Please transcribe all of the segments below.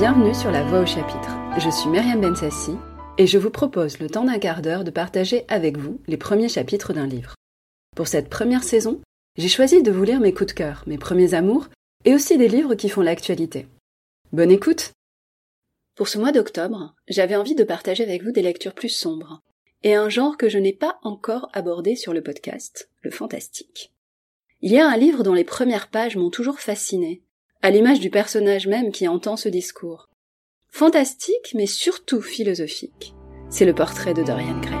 Bienvenue sur La Voix au chapitre. Je suis Myriam Bensassi et je vous propose le temps d'un quart d'heure de partager avec vous les premiers chapitres d'un livre. Pour cette première saison, j'ai choisi de vous lire mes coups de cœur, mes premiers amours et aussi des livres qui font l'actualité. Bonne écoute Pour ce mois d'octobre, j'avais envie de partager avec vous des lectures plus sombres et un genre que je n'ai pas encore abordé sur le podcast, le fantastique. Il y a un livre dont les premières pages m'ont toujours fasciné, à l'image du personnage même qui entend ce discours. Fantastique, mais surtout philosophique. C'est le portrait de Dorian Gray.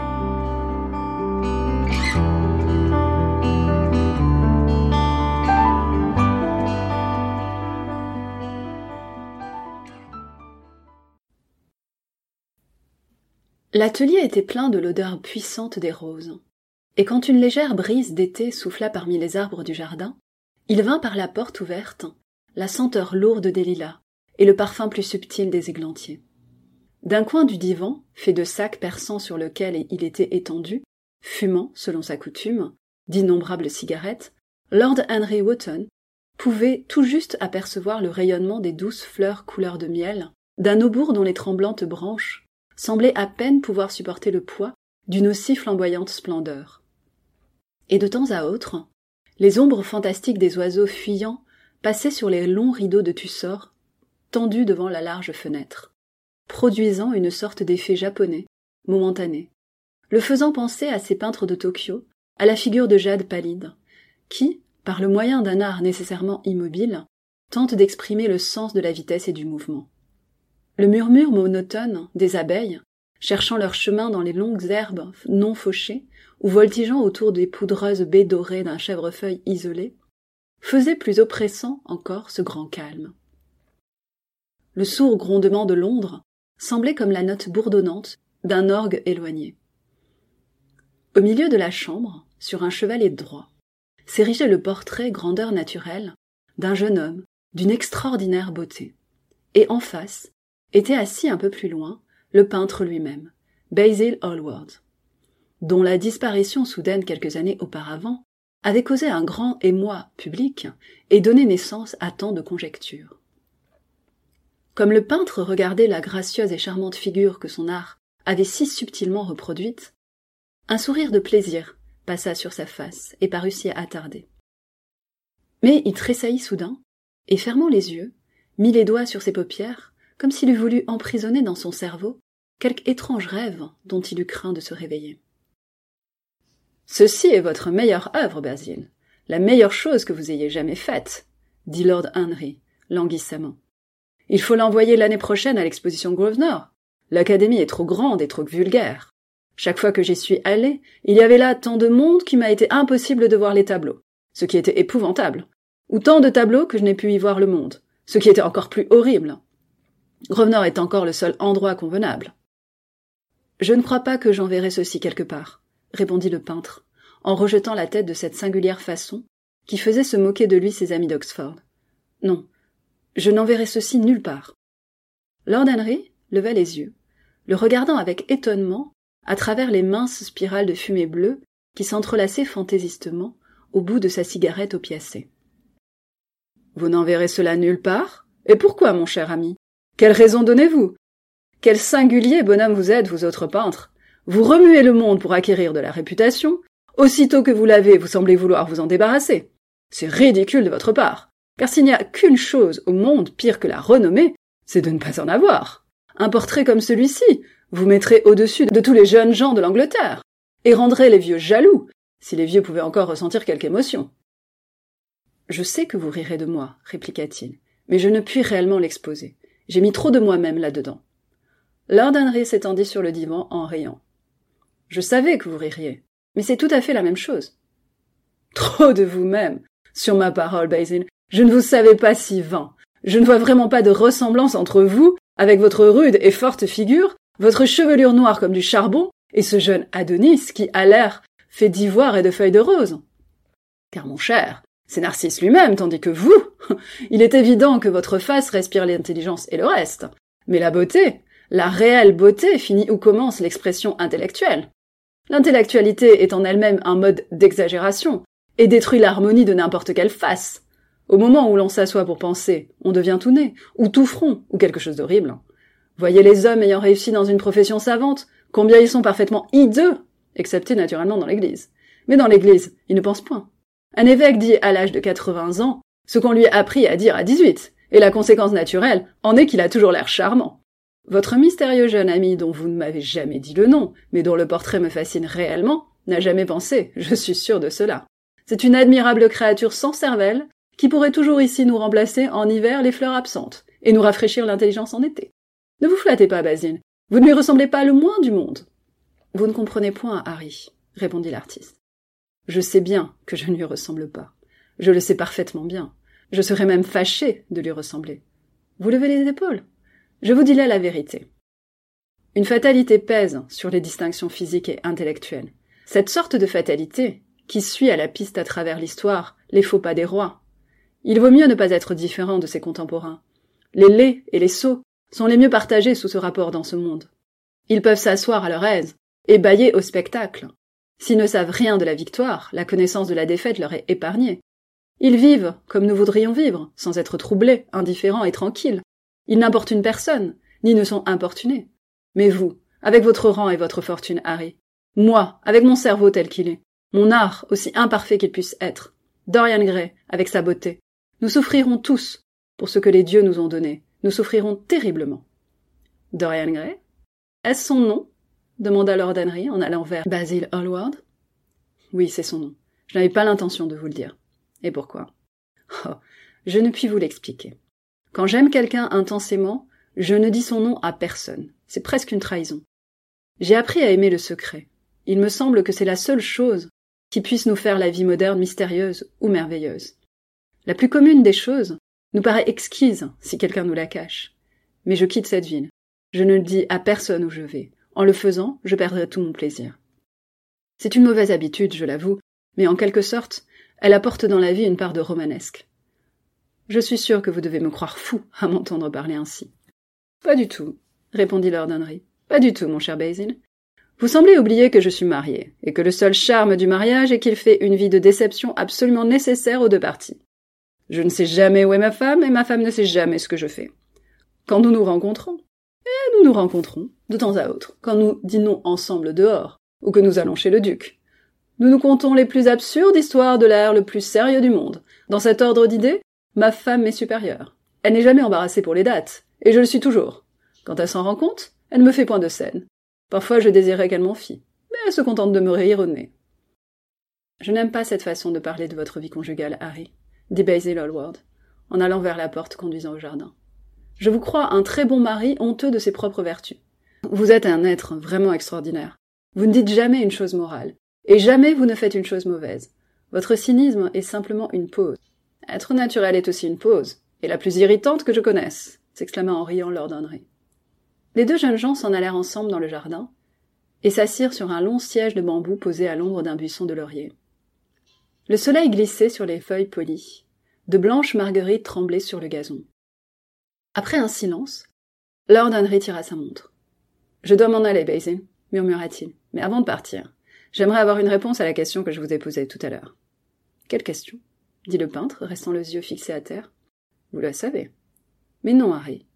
L'atelier était plein de l'odeur puissante des roses. Et quand une légère brise d'été souffla parmi les arbres du jardin, il vint par la porte ouverte la senteur lourde des lilas et le parfum plus subtil des églantiers. D'un coin du divan, fait de sacs perçants sur lequel il était étendu, fumant, selon sa coutume, d'innombrables cigarettes, Lord Henry Wotton pouvait tout juste apercevoir le rayonnement des douces fleurs couleur de miel d'un aubour dont les tremblantes branches semblait à peine pouvoir supporter le poids d'une aussi flamboyante splendeur. Et de temps à autre, les ombres fantastiques des oiseaux fuyants passaient sur les longs rideaux de tussor tendus devant la large fenêtre, produisant une sorte d'effet japonais, momentané, le faisant penser à ces peintres de Tokyo, à la figure de Jade pallide, qui, par le moyen d'un art nécessairement immobile, tente d'exprimer le sens de la vitesse et du mouvement. Le murmure monotone des abeilles, cherchant leur chemin dans les longues herbes non fauchées, ou voltigeant autour des poudreuses baies dorées d'un chèvrefeuille isolé, faisait plus oppressant encore ce grand calme. Le sourd grondement de Londres semblait comme la note bourdonnante d'un orgue éloigné. Au milieu de la chambre, sur un chevalet droit, s'érigeait le portrait grandeur naturelle d'un jeune homme d'une extraordinaire beauté. Et en face, était assis un peu plus loin le peintre lui-même, Basil Hallward, dont la disparition soudaine quelques années auparavant avait causé un grand émoi public et donné naissance à tant de conjectures. Comme le peintre regardait la gracieuse et charmante figure que son art avait si subtilement reproduite, un sourire de plaisir passa sur sa face et parut s'y attarder. Mais il tressaillit soudain, et fermant les yeux, mit les doigts sur ses paupières comme s'il eût voulu emprisonner dans son cerveau quelque étrange rêve dont il eût craint de se réveiller. Ceci est votre meilleure œuvre, Basil, la meilleure chose que vous ayez jamais faite, dit Lord Henry, languissamment. Il faut l'envoyer l'année prochaine à l'exposition Grosvenor. L'académie est trop grande et trop vulgaire. Chaque fois que j'y suis allé, il y avait là tant de monde qu'il m'a été impossible de voir les tableaux, ce qui était épouvantable, ou tant de tableaux que je n'ai pu y voir le monde, ce qui était encore plus horrible. Grosvenor est encore le seul endroit convenable. Je ne crois pas que j'enverrai ceci quelque part, répondit le peintre, en rejetant la tête de cette singulière façon qui faisait se moquer de lui ses amis d'Oxford. Non, je n'enverrai ceci nulle part. Lord Henry leva les yeux, le regardant avec étonnement à travers les minces spirales de fumée bleue qui s'entrelaçaient fantaisistement au bout de sa cigarette opiacée. Vous n'enverrez cela nulle part? Et pourquoi, mon cher ami? Quelle raison donnez-vous? Quel singulier bonhomme vous êtes, vous autres peintres? Vous remuez le monde pour acquérir de la réputation. Aussitôt que vous l'avez, vous semblez vouloir vous en débarrasser. C'est ridicule de votre part, car s'il n'y a qu'une chose au monde pire que la renommée, c'est de ne pas en avoir. Un portrait comme celui-ci vous mettrait au-dessus de tous les jeunes gens de l'Angleterre, et rendrait les vieux jaloux, si les vieux pouvaient encore ressentir quelque émotion. Je sais que vous rirez de moi, répliqua-t-il, mais je ne puis réellement l'exposer. J'ai mis trop de moi-même là-dedans. Lord Henry s'étendit sur le divan en riant. Je savais que vous ririez, mais c'est tout à fait la même chose. Trop de vous-même. Sur ma parole, Basil, je ne vous savais pas si vain. Je ne vois vraiment pas de ressemblance entre vous, avec votre rude et forte figure, votre chevelure noire comme du charbon, et ce jeune Adonis qui, a l'air, fait d'ivoire et de feuilles de rose. Car mon cher, c'est Narcisse lui-même, tandis que vous, il est évident que votre face respire l'intelligence et le reste. Mais la beauté, la réelle beauté finit où commence l'expression intellectuelle. L'intellectualité est en elle-même un mode d'exagération, et détruit l'harmonie de n'importe quelle face. Au moment où l'on s'assoit pour penser, on devient tout nez, ou tout front, ou quelque chose d'horrible. Voyez les hommes ayant réussi dans une profession savante, combien ils sont parfaitement hideux, excepté naturellement dans l'église. Mais dans l'église, ils ne pensent point. Un évêque dit à l'âge de 80 ans ce qu'on lui a appris à dire à 18, et la conséquence naturelle en est qu'il a toujours l'air charmant. Votre mystérieux jeune ami dont vous ne m'avez jamais dit le nom, mais dont le portrait me fascine réellement, n'a jamais pensé, je suis sûr de cela. C'est une admirable créature sans cervelle, qui pourrait toujours ici nous remplacer en hiver les fleurs absentes, et nous rafraîchir l'intelligence en été. Ne vous flattez pas, Basile. Vous ne lui ressemblez pas le moins du monde. Vous ne comprenez point, Harry, répondit l'artiste. Je sais bien que je ne lui ressemble pas. Je le sais parfaitement bien. Je serais même fâché de lui ressembler. Vous levez les épaules. Je vous dis là la vérité. Une fatalité pèse sur les distinctions physiques et intellectuelles. Cette sorte de fatalité, qui suit à la piste à travers l'histoire les faux pas des rois. Il vaut mieux ne pas être différent de ses contemporains. Les laids et les sots sont les mieux partagés sous ce rapport dans ce monde. Ils peuvent s'asseoir à leur aise et bailler au spectacle. S'ils ne savent rien de la victoire, la connaissance de la défaite leur est épargnée. Ils vivent comme nous voudrions vivre, sans être troublés, indifférents et tranquilles. Ils n'importunent personne, ni ne sont importunés. Mais vous, avec votre rang et votre fortune, Harry, moi, avec mon cerveau tel qu'il est, mon art aussi imparfait qu'il puisse être, Dorian Gray, avec sa beauté, nous souffrirons tous pour ce que les dieux nous ont donné. Nous souffrirons terriblement. Dorian Gray Est-ce son nom? demanda Lord Henry en allant vers Basil Hallward. Oui, c'est son nom. Je n'avais pas l'intention de vous le dire. Et pourquoi? Oh, je ne puis vous l'expliquer. Quand j'aime quelqu'un intensément, je ne dis son nom à personne. C'est presque une trahison. J'ai appris à aimer le secret. Il me semble que c'est la seule chose qui puisse nous faire la vie moderne mystérieuse ou merveilleuse. La plus commune des choses nous paraît exquise si quelqu'un nous la cache. Mais je quitte cette ville. Je ne le dis à personne où je vais. En le faisant, je perdrai tout mon plaisir. C'est une mauvaise habitude, je l'avoue, mais en quelque sorte, elle apporte dans la vie une part de romanesque. Je suis sûr que vous devez me croire fou à m'entendre parler ainsi. Pas du tout, répondit Lord Henry. Pas du tout, mon cher Basil. Vous semblez oublier que je suis marié, et que le seul charme du mariage est qu'il fait une vie de déception absolument nécessaire aux deux parties. Je ne sais jamais où est ma femme, et ma femme ne sait jamais ce que je fais. Quand nous nous rencontrons, et nous nous rencontrons, de temps à autre, quand nous dînons ensemble dehors, ou que nous allons chez le duc, nous nous contons les plus absurdes histoires de l'air le plus sérieux du monde. Dans cet ordre d'idées, ma femme m'est supérieure. Elle n'est jamais embarrassée pour les dates, et je le suis toujours. Quand elle s'en rend compte, elle ne me fait point de scène. Parfois je désirais qu'elle m'en fît, mais elle se contente de me rire au. Je n'aime pas cette façon de parler de votre vie conjugale, Harry, dit Basil Hallward, en allant vers la porte conduisant au jardin. Je vous crois un très bon mari honteux de ses propres vertus. Vous êtes un être vraiment extraordinaire. Vous ne dites jamais une chose morale, et jamais vous ne faites une chose mauvaise. Votre cynisme est simplement une pause. Être naturel est aussi une pause, et la plus irritante que je connaisse, s'exclama en riant Lord Henry. Les deux jeunes gens s'en allèrent ensemble dans le jardin, et s'assirent sur un long siège de bambou posé à l'ombre d'un buisson de laurier. Le soleil glissait sur les feuilles polies. De blanches marguerites tremblaient sur le gazon. Après un silence, Lord Henry tira sa montre. Je dois m'en aller, Basil, murmura-t-il. Mais avant de partir, J'aimerais avoir une réponse à la question que je vous ai posée tout à l'heure. Quelle question? Dit le peintre, restant les yeux fixés à terre. Vous la savez. Mais non, Harry.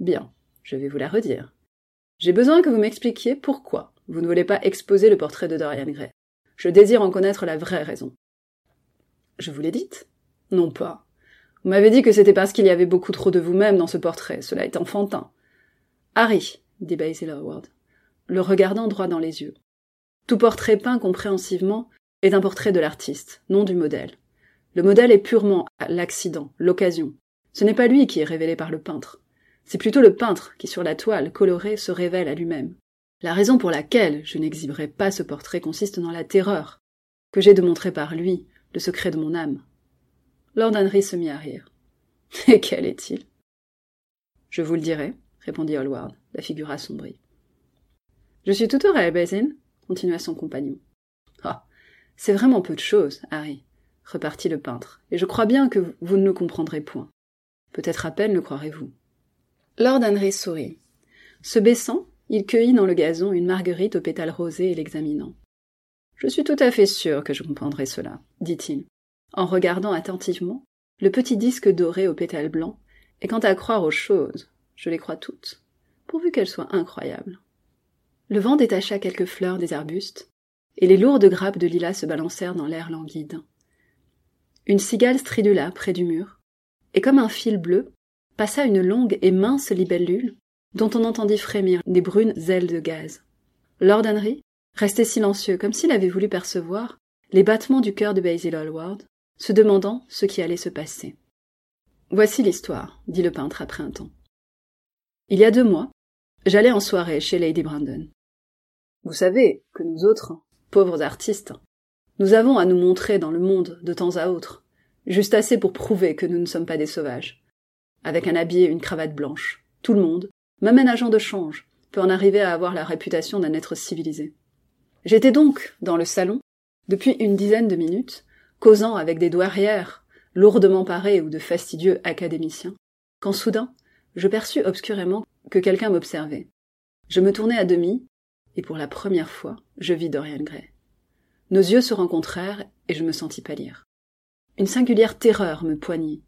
Bien, je vais vous la redire. J'ai besoin que vous m'expliquiez pourquoi vous ne voulez pas exposer le portrait de Dorian Gray. Je désire en connaître la vraie raison. Je vous l'ai dite Non pas. Vous m'avez dit que c'était parce qu'il y avait beaucoup trop de vous-même dans ce portrait. Cela est enfantin. Harry, dit Basil Howard, le regardant droit dans les yeux. Tout portrait peint compréhensivement est un portrait de l'artiste, non du modèle. Le modèle est purement l'accident, l'occasion. Ce n'est pas lui qui est révélé par le peintre. C'est plutôt le peintre qui, sur la toile colorée, se révèle à lui-même. La raison pour laquelle je n'exhiberai pas ce portrait consiste dans la terreur que j'ai de montrer par lui le secret de mon âme. Lord Henry se mit à rire. Et quel est-il? Je vous le dirai, répondit Hallward, la figure assombrie. Je suis tout oreille, Basin continua son compagnon. Ah. C'est vraiment peu de choses, Harry, repartit le peintre, et je crois bien que vous ne le comprendrez point. Peut-être à peine le croirez-vous. Lord Henry sourit. Se baissant, il cueillit dans le gazon une marguerite aux pétales rosés et l'examinant. Je suis tout à fait sûr que je comprendrai cela, dit-il, en regardant attentivement le petit disque doré aux pétales blancs, et quant à croire aux choses, je les crois toutes, pourvu qu'elles soient incroyables. Le vent détacha quelques fleurs des arbustes, et les lourdes grappes de lilas se balancèrent dans l'air languide. Une cigale stridula près du mur, et comme un fil bleu, passa une longue et mince libellule, dont on entendit frémir des brunes ailes de gaz. Lord Henry restait silencieux, comme s'il avait voulu percevoir les battements du cœur de Basil Hallward, se demandant ce qui allait se passer. Voici l'histoire, dit le peintre après un temps. Il y a deux mois, j'allais en soirée chez Lady Brandon. Vous savez que nous autres, pauvres artistes, nous avons à nous montrer dans le monde de temps à autre, juste assez pour prouver que nous ne sommes pas des sauvages. Avec un habit et une cravate blanche, tout le monde, même un agent de change, peut en arriver à avoir la réputation d'un être civilisé. J'étais donc dans le salon, depuis une dizaine de minutes, causant avec des douairières, lourdement parées ou de fastidieux académiciens, quand soudain, je perçus obscurément que quelqu'un m'observait. Je me tournai à demi, et pour la première fois, je vis Dorian Gray. Nos yeux se rencontrèrent, et je me sentis pâlir. Une singulière terreur me poignit.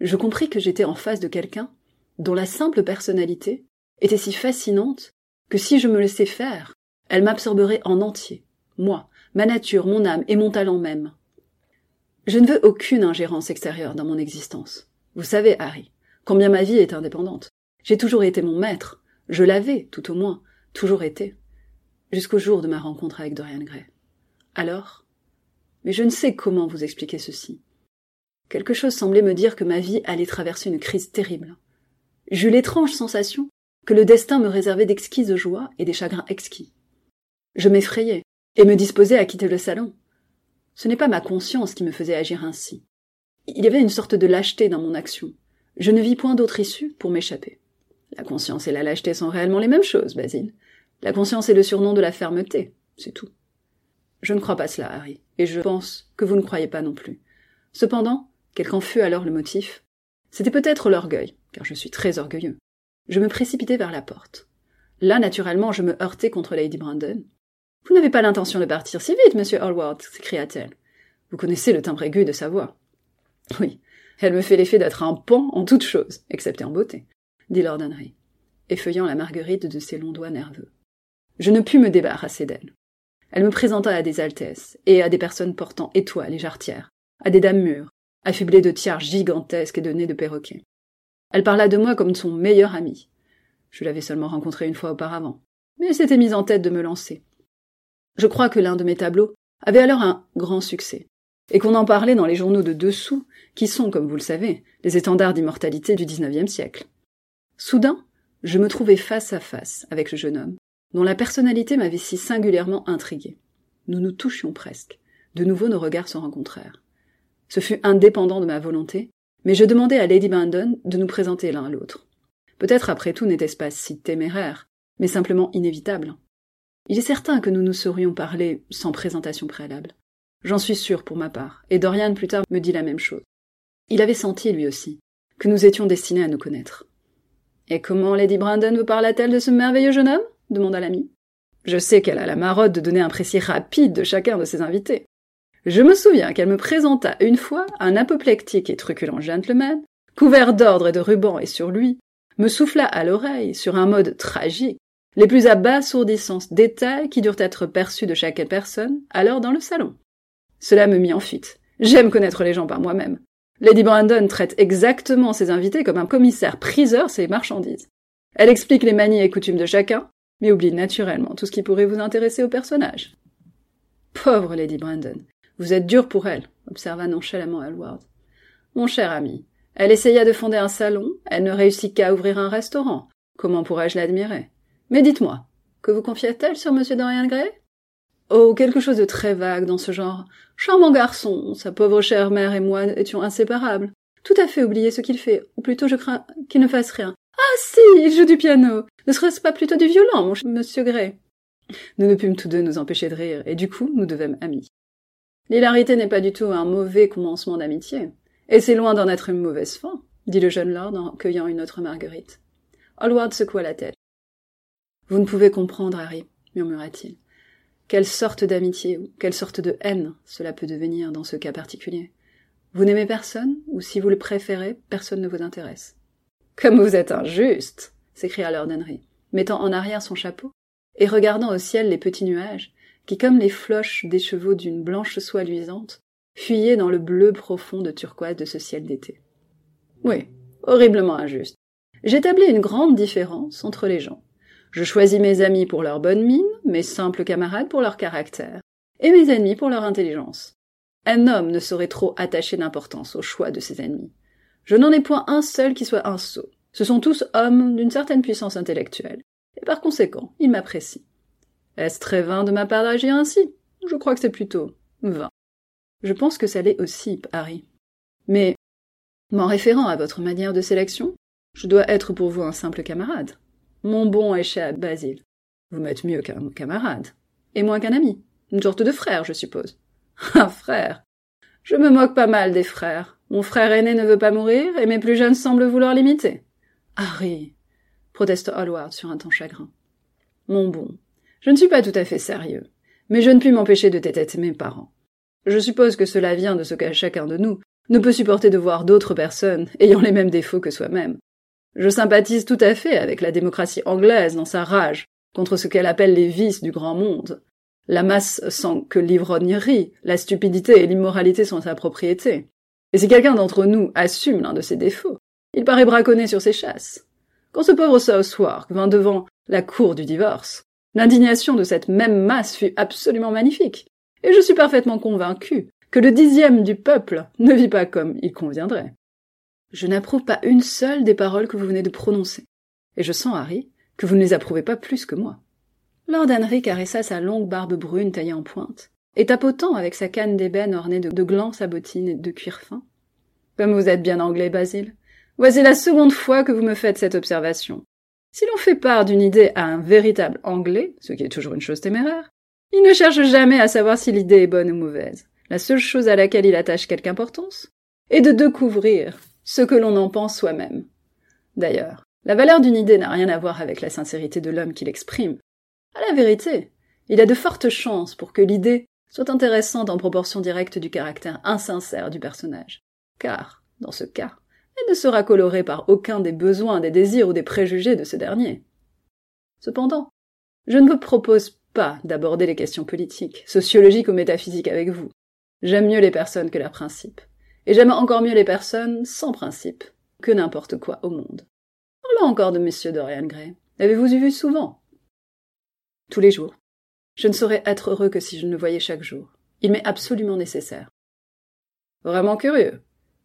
Je compris que j'étais en face de quelqu'un dont la simple personnalité était si fascinante que si je me laissais faire, elle m'absorberait en entier, moi, ma nature, mon âme et mon talent même. Je ne veux aucune ingérence extérieure dans mon existence. Vous savez, Harry, combien ma vie est indépendante. J'ai toujours été mon maître. Je l'avais, tout au moins, toujours été. Jusqu'au jour de ma rencontre avec Dorian Gray. Alors? Mais je ne sais comment vous expliquer ceci. Quelque chose semblait me dire que ma vie allait traverser une crise terrible. J'eus l'étrange sensation que le destin me réservait d'exquises joies et des chagrins exquis. Je m'effrayais et me disposais à quitter le salon. Ce n'est pas ma conscience qui me faisait agir ainsi. Il y avait une sorte de lâcheté dans mon action. Je ne vis point d'autre issue pour m'échapper. La conscience et la lâcheté sont réellement les mêmes choses, Basile. La conscience est le surnom de la fermeté, c'est tout. Je ne crois pas cela, Harry, et je pense que vous ne croyez pas non plus. Cependant, quel qu'en fût alors le motif, c'était peut-être l'orgueil, car je suis très orgueilleux. Je me précipitai vers la porte. Là, naturellement, je me heurtai contre Lady Brandon. Vous n'avez pas l'intention de partir si vite, monsieur Hallward, s'écria-t-elle. Vous connaissez le timbre aigu de sa voix. Oui, elle me fait l'effet d'être un pan en toutes choses, excepté en beauté, dit Lord Henry, effeuillant la marguerite de ses longs doigts nerveux. Je ne pus me débarrasser d'elle. Elle me présenta à des altesses, et à des personnes portant étoiles et jarretières, à des dames mûres, affublées de tiares gigantesques et de nez de perroquet. Elle parla de moi comme de son meilleur ami. Je l'avais seulement rencontré une fois auparavant, mais elle s'était mise en tête de me lancer. Je crois que l'un de mes tableaux avait alors un grand succès, et qu'on en parlait dans les journaux de dessous, qui sont, comme vous le savez, les étendards d'immortalité du XIXe siècle. Soudain, je me trouvai face à face avec le jeune homme, dont la personnalité m'avait si singulièrement intrigué. Nous nous touchions presque. De nouveau nos regards se rencontrèrent. Ce fut indépendant de ma volonté, mais je demandai à Lady Brandon de nous présenter l'un à l'autre. Peut-être après tout n'était-ce pas si téméraire, mais simplement inévitable. Il est certain que nous nous serions parlé sans présentation préalable. J'en suis sûr pour ma part, et Dorian plus tard me dit la même chose. Il avait senti, lui aussi, que nous étions destinés à nous connaître. Et comment Lady Brandon vous parla-t-elle de ce merveilleux jeune homme? Demanda l'ami. Je sais qu'elle a la marotte de donner un précis rapide de chacun de ses invités. Je me souviens qu'elle me présenta une fois un apoplectique et truculent gentleman, couvert d'ordre et de rubans et sur lui, me souffla à l'oreille, sur un mode tragique, les plus abasourdissants détails qui durent être perçus de chaque personne alors dans le salon. Cela me mit en fuite. J'aime connaître les gens par moi-même. Lady Brandon traite exactement ses invités comme un commissaire priseur ses marchandises. Elle explique les manies et coutumes de chacun, mais oublie naturellement tout ce qui pourrait vous intéresser au personnage. Pauvre Lady Brandon. Vous êtes dur pour elle, observa nonchalamment Hallward. Mon cher ami, elle essaya de fonder un salon, elle ne réussit qu'à ouvrir un restaurant. Comment pourrais-je l'admirer? Mais dites-moi, que vous confiait-elle sur M. Dorian Gray? Oh, quelque chose de très vague dans ce genre. Charmant garçon, sa pauvre chère mère et moi étions inséparables. Tout à fait oublié ce qu'il fait, ou plutôt je crains qu'il ne fasse rien. Ah si, il joue du piano. Ne serait-ce pas plutôt du violon, mon monsieur Gray? Nous ne pûmes tous deux nous empêcher de rire, et du coup nous devîmes amis. L'hilarité n'est pas du tout un mauvais commencement d'amitié, et c'est loin d'en être une mauvaise fin, dit le jeune lord en cueillant une autre marguerite. Hallward secoua la tête. Vous ne pouvez comprendre, Harry, murmura-t-il. Quelle sorte d'amitié ou quelle sorte de haine cela peut devenir dans ce cas particulier. Vous n'aimez personne, ou si vous le préférez, personne ne vous intéresse. Comme vous êtes injuste s'écria Lord Henry, mettant en arrière son chapeau et regardant au ciel les petits nuages qui, comme les floches des chevaux d'une blanche soie luisante, fuyaient dans le bleu profond de turquoise de ce ciel d'été. Oui, horriblement injuste. J'établis une grande différence entre les gens. Je choisis mes amis pour leur bonne mine, mes simples camarades pour leur caractère, et mes ennemis pour leur intelligence. Un homme ne saurait trop attacher d'importance au choix de ses ennemis. Je n'en ai point un seul qui soit un sot. Ce sont tous hommes d'une certaine puissance intellectuelle, et par conséquent, ils m'apprécient. Est-ce très vain de ma part d'agir ainsi? Je crois que c'est plutôt vain. Je pense que ça l'est aussi, Harry. Mais, m'en référant à votre manière de sélection, je dois être pour vous un simple camarade. Mon bon est cher. Vous m'êtes mieux qu'un camarade. Et moins qu'un ami. Une sorte de frère, je suppose. Un frère. Je me moque pas mal des frères. Mon frère aîné ne veut pas mourir, et mes plus jeunes semblent vouloir l'imiter. Harry, proteste Hallward sur un ton chagrin. Mon bon, je ne suis pas tout à fait sérieux, mais je ne puis m'empêcher de tétêtre mes parents. Je suppose que cela vient de ce que chacun de nous ne peut supporter de voir d'autres personnes ayant les mêmes défauts que soi-même. Je sympathise tout à fait avec la démocratie anglaise dans sa rage contre ce qu'elle appelle les vices du grand monde. La masse sent que l'ivrognerie, la stupidité et l'immoralité sont sa propriété. Et si quelqu'un d'entre nous assume l'un de ces défauts, il paraît braconner sur ses chasses. Quand ce pauvre Southwark vint devant la cour du divorce, l'indignation de cette même masse fut absolument magnifique, et je suis parfaitement convaincu que le dixième du peuple ne vit pas comme il conviendrait. Je n'approuve pas une seule des paroles que vous venez de prononcer, et je sens, Harry, que vous ne les approuvez pas plus que moi. Lord Henry caressa sa longue barbe brune taillée en pointe, et tapotant avec sa canne d'ébène ornée de, de glands sabotines et de cuir fin. Comme vous êtes bien anglais, Basile, Voici la seconde fois que vous me faites cette observation. Si l'on fait part d'une idée à un véritable anglais, ce qui est toujours une chose téméraire, il ne cherche jamais à savoir si l'idée est bonne ou mauvaise. La seule chose à laquelle il attache quelque importance est de découvrir ce que l'on en pense soi-même. D'ailleurs, la valeur d'une idée n'a rien à voir avec la sincérité de l'homme qui l'exprime. À la vérité, il a de fortes chances pour que l'idée soit intéressante en proportion directe du caractère insincère du personnage. Car, dans ce cas, et ne sera coloré par aucun des besoins, des désirs ou des préjugés de ce dernier. Cependant, je ne vous propose pas d'aborder les questions politiques, sociologiques ou métaphysiques avec vous. J'aime mieux les personnes que leurs principes. Et j'aime encore mieux les personnes sans principe que n'importe quoi au monde. Parlons encore de Monsieur Dorian Gray. L'avez-vous vu souvent? Tous les jours. Je ne saurais être heureux que si je ne le voyais chaque jour. Il m'est absolument nécessaire. Vraiment curieux.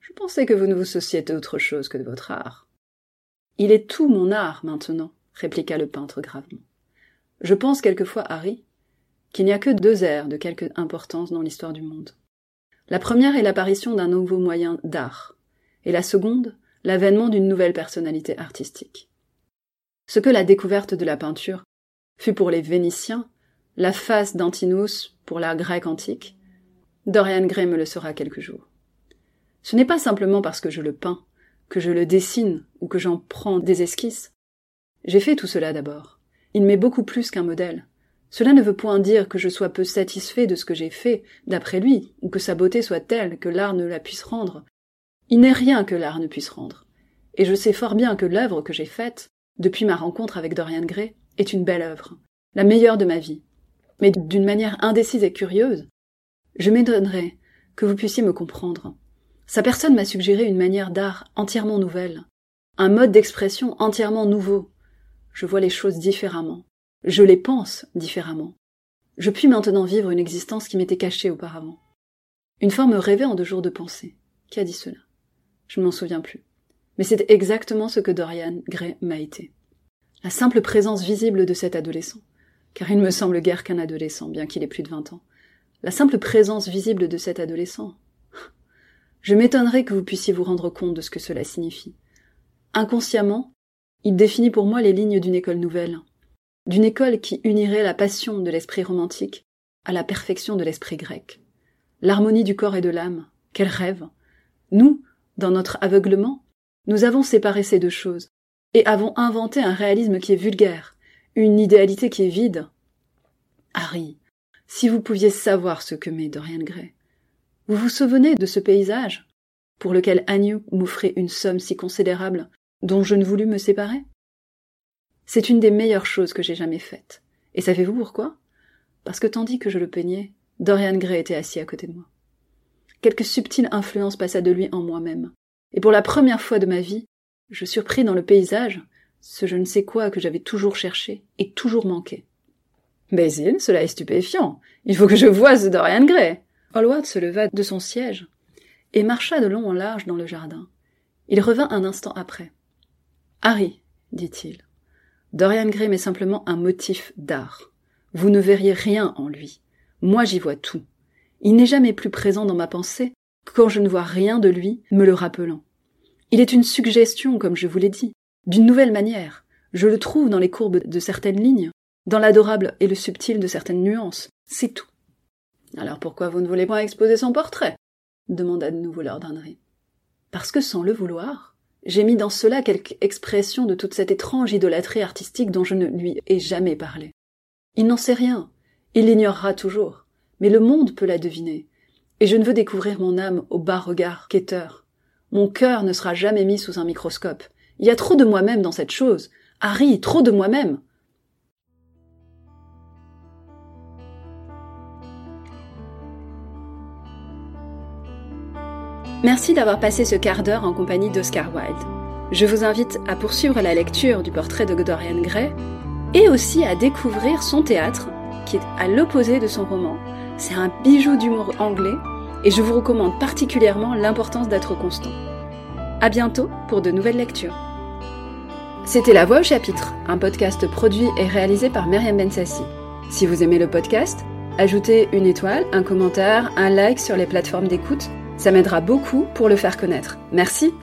Je pensais que vous ne vous souciez d'autre chose que de votre art. Il est tout mon art maintenant, répliqua le peintre gravement. Je pense quelquefois, Harry, qu'il n'y a que deux ères de quelque importance dans l'histoire du monde. La première est l'apparition d'un nouveau moyen d'art, et la seconde, l'avènement d'une nouvelle personnalité artistique. Ce que la découverte de la peinture fut pour les Vénitiens, la face d'Antinous pour l'art grec antique, Dorian Gray me le sera quelque jour. Ce n'est pas simplement parce que je le peins, que je le dessine ou que j'en prends des esquisses. J'ai fait tout cela d'abord. Il m'est beaucoup plus qu'un modèle. Cela ne veut point dire que je sois peu satisfait de ce que j'ai fait, d'après lui, ou que sa beauté soit telle que l'art ne la puisse rendre. Il n'est rien que l'art ne puisse rendre. Et je sais fort bien que l'œuvre que j'ai faite, depuis ma rencontre avec Dorian Gray, est une belle œuvre, la meilleure de ma vie. Mais d'une manière indécise et curieuse, je m'étonnerais que vous puissiez me comprendre. Sa personne m'a suggéré une manière d'art entièrement nouvelle, un mode d'expression entièrement nouveau. Je vois les choses différemment. Je les pense différemment. Je puis maintenant vivre une existence qui m'était cachée auparavant. Une forme rêvée en deux jours de pensée. Qui a dit cela? Je ne m'en souviens plus. Mais c'est exactement ce que Dorian Gray m'a été. La simple présence visible de cet adolescent, car il ne me semble guère qu'un adolescent, bien qu'il ait plus de vingt ans. La simple présence visible de cet adolescent, je m'étonnerais que vous puissiez vous rendre compte de ce que cela signifie. Inconsciemment, il définit pour moi les lignes d'une école nouvelle, d'une école qui unirait la passion de l'esprit romantique à la perfection de l'esprit grec. L'harmonie du corps et de l'âme, quel rêve. Nous, dans notre aveuglement, nous avons séparé ces deux choses, et avons inventé un réalisme qui est vulgaire, une idéalité qui est vide. Harry, si vous pouviez savoir ce que m'est Dorian Gray. Vous vous souvenez de ce paysage pour lequel Agnew m'offrait une somme si considérable dont je ne voulus me séparer? C'est une des meilleures choses que j'ai jamais faites. Et savez-vous pourquoi? Parce que tandis que je le peignais, Dorian Gray était assis à côté de moi. Quelque subtile influence passa de lui en moi-même. Et pour la première fois de ma vie, je surpris dans le paysage ce je ne sais quoi que j'avais toujours cherché et toujours manqué. Basil, cela est stupéfiant. Il faut que je voie ce Dorian Gray. Hallward se leva de son siège et marcha de long en large dans le jardin. Il revint un instant après. Harry, dit-il, Dorian Gray m'est simplement un motif d'art. Vous ne verriez rien en lui. Moi j'y vois tout. Il n'est jamais plus présent dans ma pensée que quand je ne vois rien de lui me le rappelant. Il est une suggestion, comme je vous l'ai dit, d'une nouvelle manière. Je le trouve dans les courbes de certaines lignes, dans l'adorable et le subtil de certaines nuances. C'est tout. Alors pourquoi vous ne voulez pas exposer son portrait? demanda de nouveau Lord Henry. Parce que sans le vouloir, j'ai mis dans cela quelque expression de toute cette étrange idolâtrie artistique dont je ne lui ai jamais parlé. Il n'en sait rien, il l'ignorera toujours, mais le monde peut la deviner, et je ne veux découvrir mon âme au bas regard quêteur. Mon cœur ne sera jamais mis sous un microscope. Il y a trop de moi-même dans cette chose. Harry, trop de moi-même. Merci d'avoir passé ce quart d'heure en compagnie d'Oscar Wilde. Je vous invite à poursuivre la lecture du portrait de Dorian Gray et aussi à découvrir son théâtre, qui est à l'opposé de son roman. C'est un bijou d'humour anglais et je vous recommande particulièrement l'importance d'être constant. À bientôt pour de nouvelles lectures. C'était La Voix au chapitre, un podcast produit et réalisé par Myriam Bensassi. Si vous aimez le podcast, ajoutez une étoile, un commentaire, un like sur les plateformes d'écoute ça m'aidera beaucoup pour le faire connaître. Merci